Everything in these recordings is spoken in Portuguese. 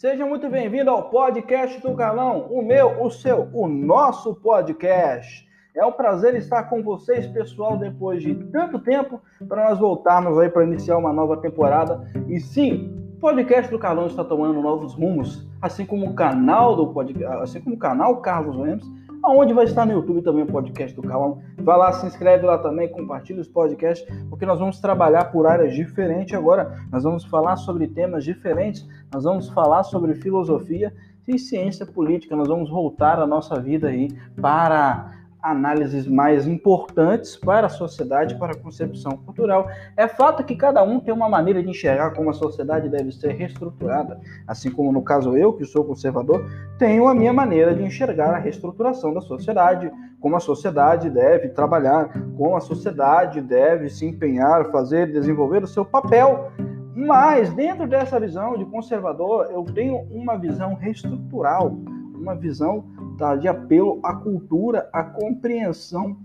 Seja muito bem-vindo ao podcast do Carlão, o meu, o seu, o nosso podcast. É um prazer estar com vocês, pessoal, depois de tanto tempo, para nós voltarmos aí para iniciar uma nova temporada. E sim, o podcast do Carlão está tomando novos rumos, assim como o canal do podcast, assim como o canal Carlos Lemos aonde vai estar no YouTube também o podcast do Calão. Vai lá, se inscreve lá também, compartilha os podcasts, porque nós vamos trabalhar por áreas diferentes agora. Nós vamos falar sobre temas diferentes, nós vamos falar sobre filosofia e ciência política. Nós vamos voltar a nossa vida aí para análises mais importantes para a sociedade, para a concepção cultural. É fato que cada um tem uma maneira de enxergar como a sociedade deve ser reestruturada, assim como no caso eu, que sou conservador, tenho a minha maneira de enxergar a reestruturação da sociedade, como a sociedade deve trabalhar, como a sociedade deve se empenhar, fazer, desenvolver o seu papel. Mas dentro dessa visão de conservador, eu tenho uma visão reestrutural, uma visão tá, de apelo à cultura, à compreensão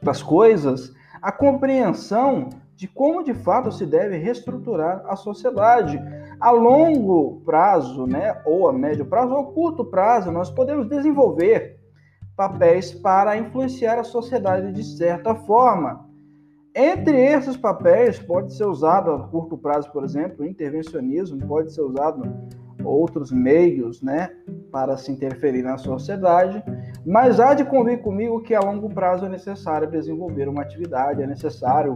das coisas, a compreensão de como de fato se deve reestruturar a sociedade. A longo prazo, né, ou a médio prazo, ou curto prazo, nós podemos desenvolver papéis para influenciar a sociedade de certa forma. Entre esses papéis, pode ser usado a curto prazo, por exemplo, intervencionismo, pode ser usado outros meios, né, para se interferir na sociedade, mas há de convir comigo que a longo prazo é necessário desenvolver uma atividade, é necessário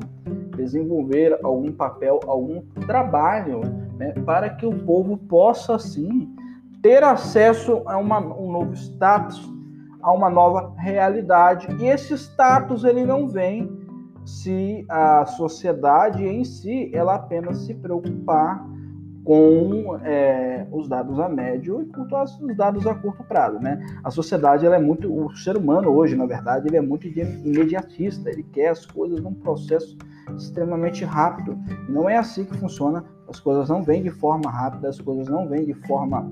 desenvolver algum papel, algum trabalho, né, para que o povo possa, sim, ter acesso a uma, um novo status, a uma nova realidade. E esse status ele não vem se a sociedade em si ela apenas se preocupar com é, os dados a médio e com os dados a curto prazo, né? A sociedade ela é muito, o ser humano hoje, na verdade, ele é muito imediatista. Ele quer as coisas num processo extremamente rápido. Não é assim que funciona. As coisas não vêm de forma rápida, as coisas não vêm de forma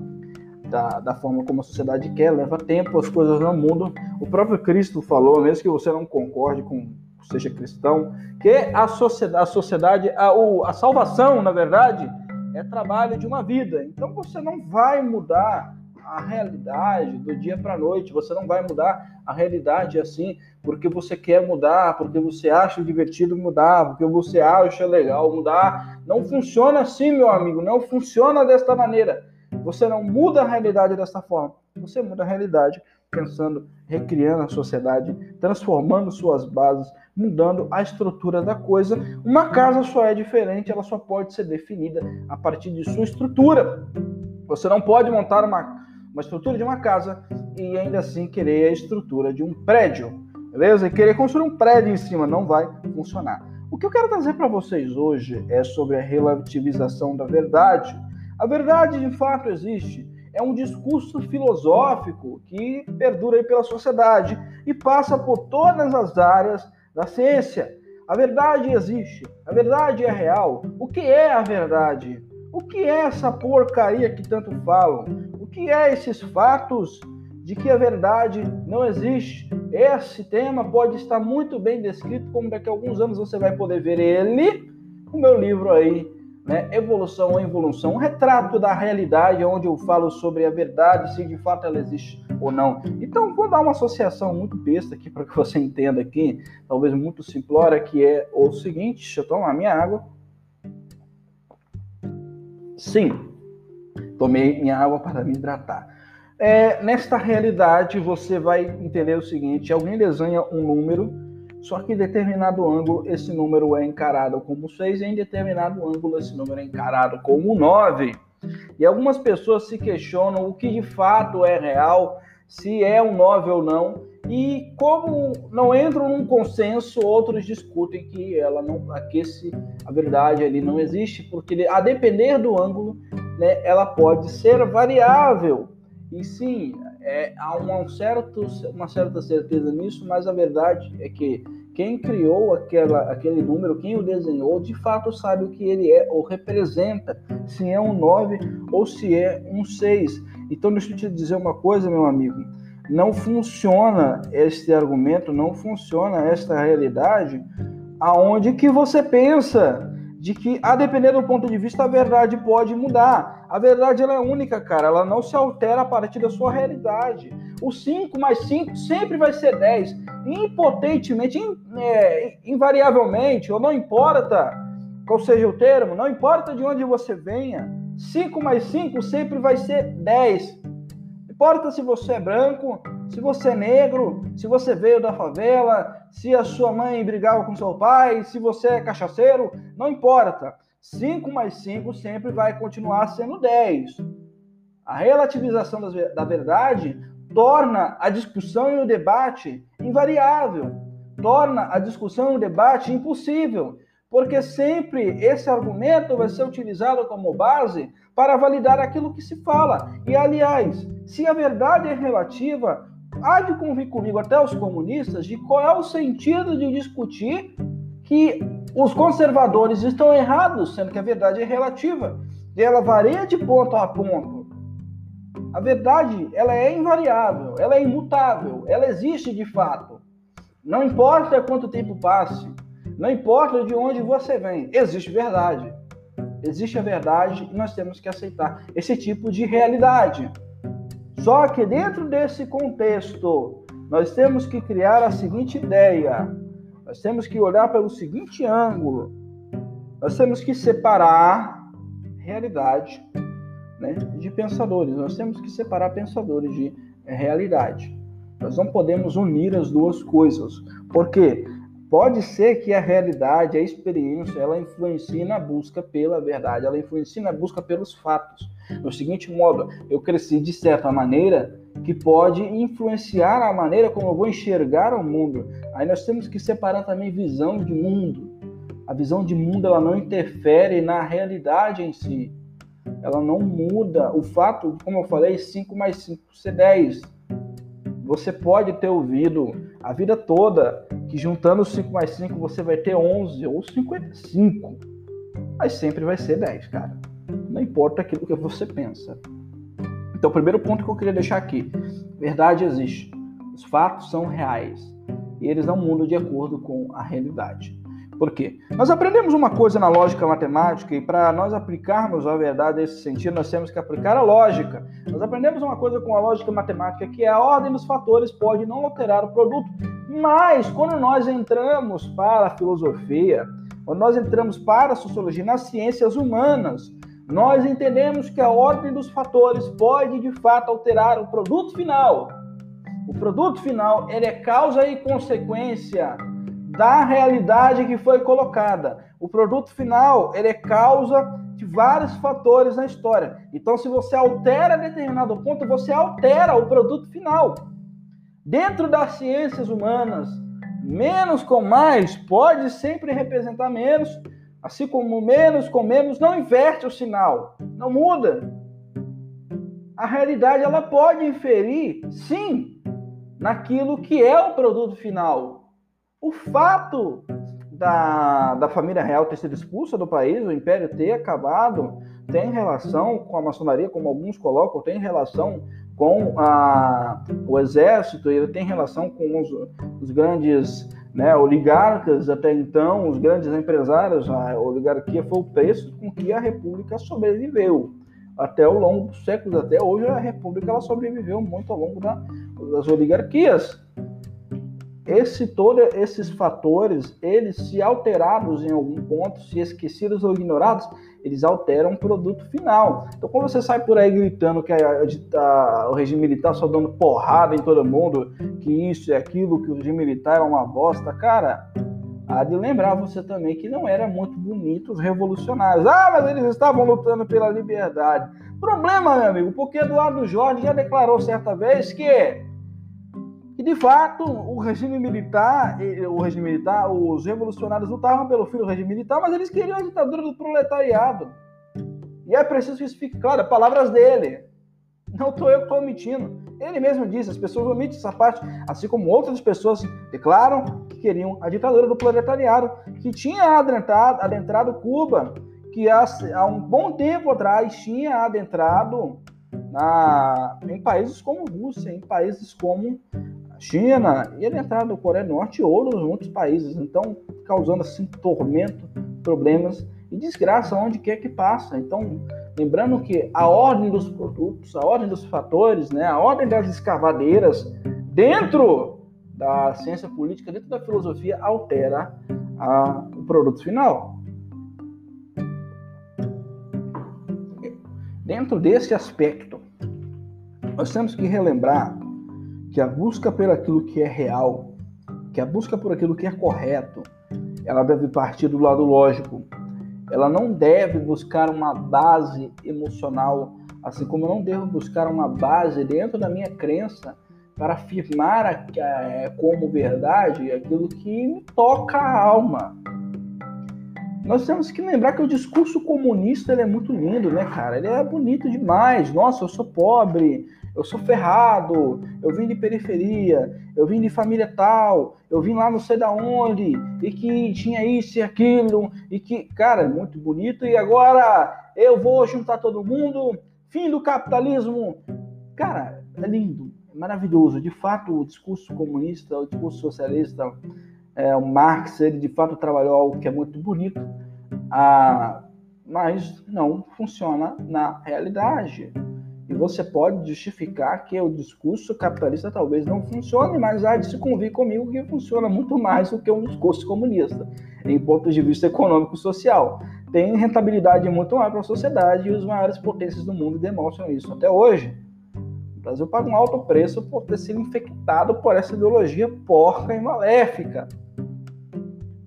da, da forma como a sociedade quer. Leva tempo, as coisas não mudam. O próprio Cristo falou, mesmo que você não concorde com seja cristão, que a sociedade, a, sociedade, a, a salvação, na verdade é trabalho de uma vida. Então você não vai mudar a realidade do dia para a noite, você não vai mudar a realidade assim porque você quer mudar, porque você acha divertido mudar, porque você acha legal mudar. Não funciona assim, meu amigo, não funciona desta maneira. Você não muda a realidade desta forma. Você muda a realidade pensando, recriando a sociedade, transformando suas bases, mudando a estrutura da coisa. Uma casa só é diferente, ela só pode ser definida a partir de sua estrutura. Você não pode montar uma, uma estrutura de uma casa e ainda assim querer a estrutura de um prédio, beleza? E querer construir um prédio em cima não vai funcionar. O que eu quero trazer para vocês hoje é sobre a relativização da verdade. A verdade de fato existe. É um discurso filosófico que perdura pela sociedade e passa por todas as áreas da ciência. A verdade existe, a verdade é real. O que é a verdade? O que é essa porcaria que tanto falam? O que é esses fatos de que a verdade não existe? Esse tema pode estar muito bem descrito, como daqui a alguns anos você vai poder ver ele no meu livro aí, né? Evolução ou Involução, um retrato da realidade, onde eu falo sobre a verdade, se de fato ela existe ou não. Então, vou dar uma associação muito besta aqui para que você entenda aqui, talvez muito simplória, que é o seguinte: deixa eu tomar minha água. Sim, tomei minha água para me hidratar. É, nesta realidade, você vai entender o seguinte: alguém desenha um número só que em determinado ângulo esse número é encarado como 6 e em determinado ângulo esse número é encarado como 9. E algumas pessoas se questionam o que de fato é real, se é um 9 ou não, e como não entram num consenso, outros discutem que ela não que esse, a verdade ali não existe, porque a depender do ângulo, né, ela pode ser variável. E sim, é, há um certo, uma certa certeza nisso, mas a verdade é que quem criou aquela, aquele número, quem o desenhou, de fato sabe o que ele é ou representa, se é um 9 ou se é um 6. Então, deixa eu te dizer uma coisa, meu amigo. Não funciona este argumento, não funciona esta realidade aonde que você pensa de que, a depender do ponto de vista, a verdade pode mudar. A verdade ela é única, cara. Ela não se altera a partir da sua realidade. O 5 mais 5 sempre vai ser 10. Impotentemente, in, é, invariavelmente, ou não importa qual seja o termo, não importa de onde você venha, 5 mais 5 sempre vai ser 10. Não importa se você é branco, se você é negro, se você veio da favela, se a sua mãe brigava com seu pai, se você é cachaceiro, não importa. 5 mais 5 sempre vai continuar sendo 10. A relativização da verdade torna a discussão e o debate invariável, torna a discussão e o debate impossível, porque sempre esse argumento vai ser utilizado como base para validar aquilo que se fala. E aliás, se a verdade é relativa, há de convir comigo até os comunistas de qual é o sentido de discutir que os conservadores estão errados, sendo que a verdade é relativa. E ela varia de ponto a ponto. A verdade, ela é invariável, ela é imutável, ela existe de fato. Não importa quanto tempo passe, não importa de onde você vem, existe verdade. Existe a verdade e nós temos que aceitar esse tipo de realidade. Só que dentro desse contexto, nós temos que criar a seguinte ideia: nós temos que olhar pelo seguinte ângulo. Nós temos que separar realidade né, de pensadores. Nós temos que separar pensadores de realidade. Nós não podemos unir as duas coisas, porque pode ser que a realidade, a experiência, ela influencie na busca pela verdade, ela influencie na busca pelos fatos. Do seguinte modo, eu cresci de certa maneira que pode influenciar a maneira como eu vou enxergar o mundo. Aí nós temos que separar também visão de mundo. A visão de mundo ela não interfere na realidade em si. Ela não muda o fato, como eu falei, 5 mais 5 ser 10. Você pode ter ouvido a vida toda que juntando 5 mais 5 você vai ter 11 ou 55. Mas sempre vai ser 10, cara. Não importa aquilo que você pensa. Então, o primeiro ponto que eu queria deixar aqui: verdade existe. Os fatos são reais. E eles não mudam de acordo com a realidade. Por quê? Nós aprendemos uma coisa na lógica matemática e para nós aplicarmos a verdade nesse sentido, nós temos que aplicar a lógica. Nós aprendemos uma coisa com a lógica matemática que é a ordem dos fatores pode não alterar o produto, mas quando nós entramos para a filosofia, quando nós entramos para a sociologia, nas ciências humanas, nós entendemos que a ordem dos fatores pode de fato alterar o produto final. O produto final ele é causa e consequência da realidade que foi colocada. O produto final ele é causa de vários fatores na história. Então, se você altera determinado ponto, você altera o produto final. Dentro das ciências humanas, menos com mais pode sempre representar menos Assim como menos com menos não inverte o sinal, não muda. A realidade ela pode inferir, sim, naquilo que é o produto final. O fato da, da família real ter sido expulsa do país, o império ter acabado, tem relação com a maçonaria, como alguns colocam, tem relação com a, o exército, ele tem relação com os, os grandes né, oligarcas até então, os grandes empresários, a oligarquia foi o preço com que a república sobreviveu. Até ao longo dos séculos, até hoje, a república ela sobreviveu muito ao longo da, das oligarquias. Esse, todo esses fatores, eles se alterados em algum ponto, se esquecidos ou ignorados, eles alteram o produto final. Então, quando você sai por aí gritando que a, a, o regime militar só dando porrada em todo mundo, que isso e aquilo, que o regime militar é uma bosta, cara, há de lembrar você também que não era muito bonito os revolucionários. Ah, mas eles estavam lutando pela liberdade. Problema, meu amigo, porque Eduardo Jorge já declarou certa vez que e de fato, o regime militar, o regime militar, os revolucionários lutavam pelo fim do regime militar, mas eles queriam a ditadura do proletariado. E é preciso que isso fique claro, é palavras dele. Não estou eu que estou omitindo. Ele mesmo disse, as pessoas omitem essa parte, assim como outras pessoas declaram que queriam a ditadura do proletariado, que tinha adentrado, adentrado Cuba, que há, há um bom tempo atrás tinha adentrado na, em países como Rússia, em países como China e ele entrar no Coreia do Norte e outros muitos países, então causando assim tormento, problemas e desgraça onde quer que passa. Então, lembrando que a ordem dos produtos, a ordem dos fatores, né, a ordem das escavadeiras dentro da ciência política, dentro da filosofia, altera a, o produto final. Dentro desse aspecto, nós temos que relembrar que a busca por aquilo que é real, que a busca por aquilo que é correto, ela deve partir do lado lógico. Ela não deve buscar uma base emocional, assim como eu não devo buscar uma base dentro da minha crença para afirmar é, como verdade aquilo que me toca a alma. Nós temos que lembrar que o discurso comunista é muito lindo, né, cara? Ele é bonito demais. Nossa, eu sou pobre, eu sou ferrado, eu vim de periferia, eu vim de família tal, eu vim lá não sei da onde, e que tinha isso e aquilo, e que, cara, é muito bonito, e agora eu vou juntar todo mundo, fim do capitalismo. Cara, é lindo, é maravilhoso. De fato, o discurso comunista, o discurso socialista, é, o Marx, ele de fato trabalhou algo que é muito bonito, ah, mas não funciona na realidade. E você pode justificar que o discurso capitalista talvez não funcione, mas há de se convir comigo que funciona muito mais do que um discurso comunista, em ponto de vista econômico e social. Tem rentabilidade muito maior para a sociedade e os maiores potências do mundo demonstram isso até hoje. O Brasil paga um alto preço por ter sido infectado por essa ideologia porca e maléfica.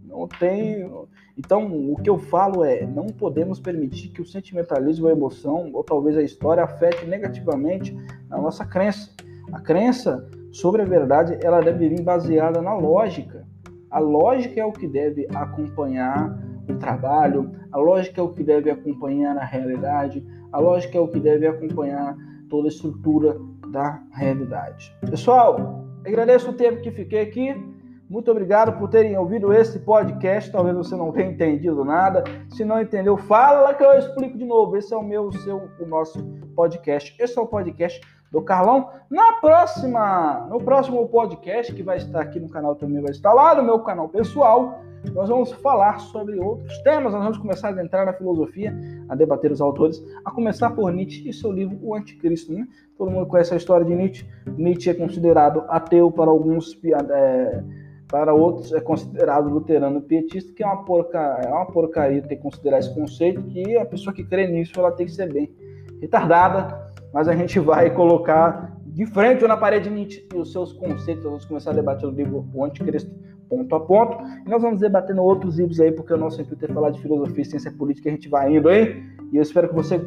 Não tem então, o que eu falo é: não podemos permitir que o sentimentalismo, a emoção ou talvez a história afete negativamente a nossa crença. A crença sobre a verdade ela deve vir baseada na lógica. A lógica é o que deve acompanhar o trabalho, a lógica é o que deve acompanhar a realidade, a lógica é o que deve acompanhar toda a estrutura da realidade. Pessoal, agradeço o tempo que fiquei aqui. Muito obrigado por terem ouvido esse podcast. Talvez você não tenha entendido nada. Se não entendeu, fala que eu explico de novo. Esse é o meu, o seu, o nosso podcast. Esse é o podcast do Carlão. Na próxima, no próximo podcast que vai estar aqui no canal também vai estar lá no meu canal pessoal. Nós vamos falar sobre outros temas. Nós vamos começar a entrar na filosofia, a debater os autores, a começar por Nietzsche e seu livro O Anticristo. Né? Todo mundo conhece a história de Nietzsche. Nietzsche é considerado ateu para alguns. É, para outros é considerado luterano pietista, que é uma, porca, é uma porcaria ter que considerar esse conceito, que a pessoa que crê nisso ela tem que ser bem retardada, mas a gente vai colocar de frente ou na parede os seus conceitos, vamos começar a debater o livro O Anticristo ponto a ponto, e nós vamos debatendo outros livros aí, porque o nosso intuito é falar de filosofia e ciência política, a gente vai indo aí, e eu espero que você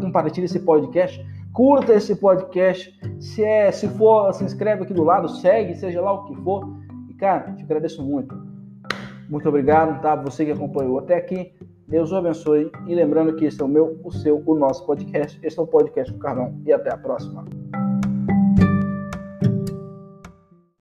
compartilhe esse podcast, curta esse podcast, se é, se for, se inscreve aqui do lado, segue, seja lá o que for, Cara, te agradeço muito. Muito obrigado, tá? Você que acompanhou até aqui. Deus o abençoe. E lembrando que esse é o meu, o seu, o nosso podcast. Esse é o podcast do Carlão. E até a próxima.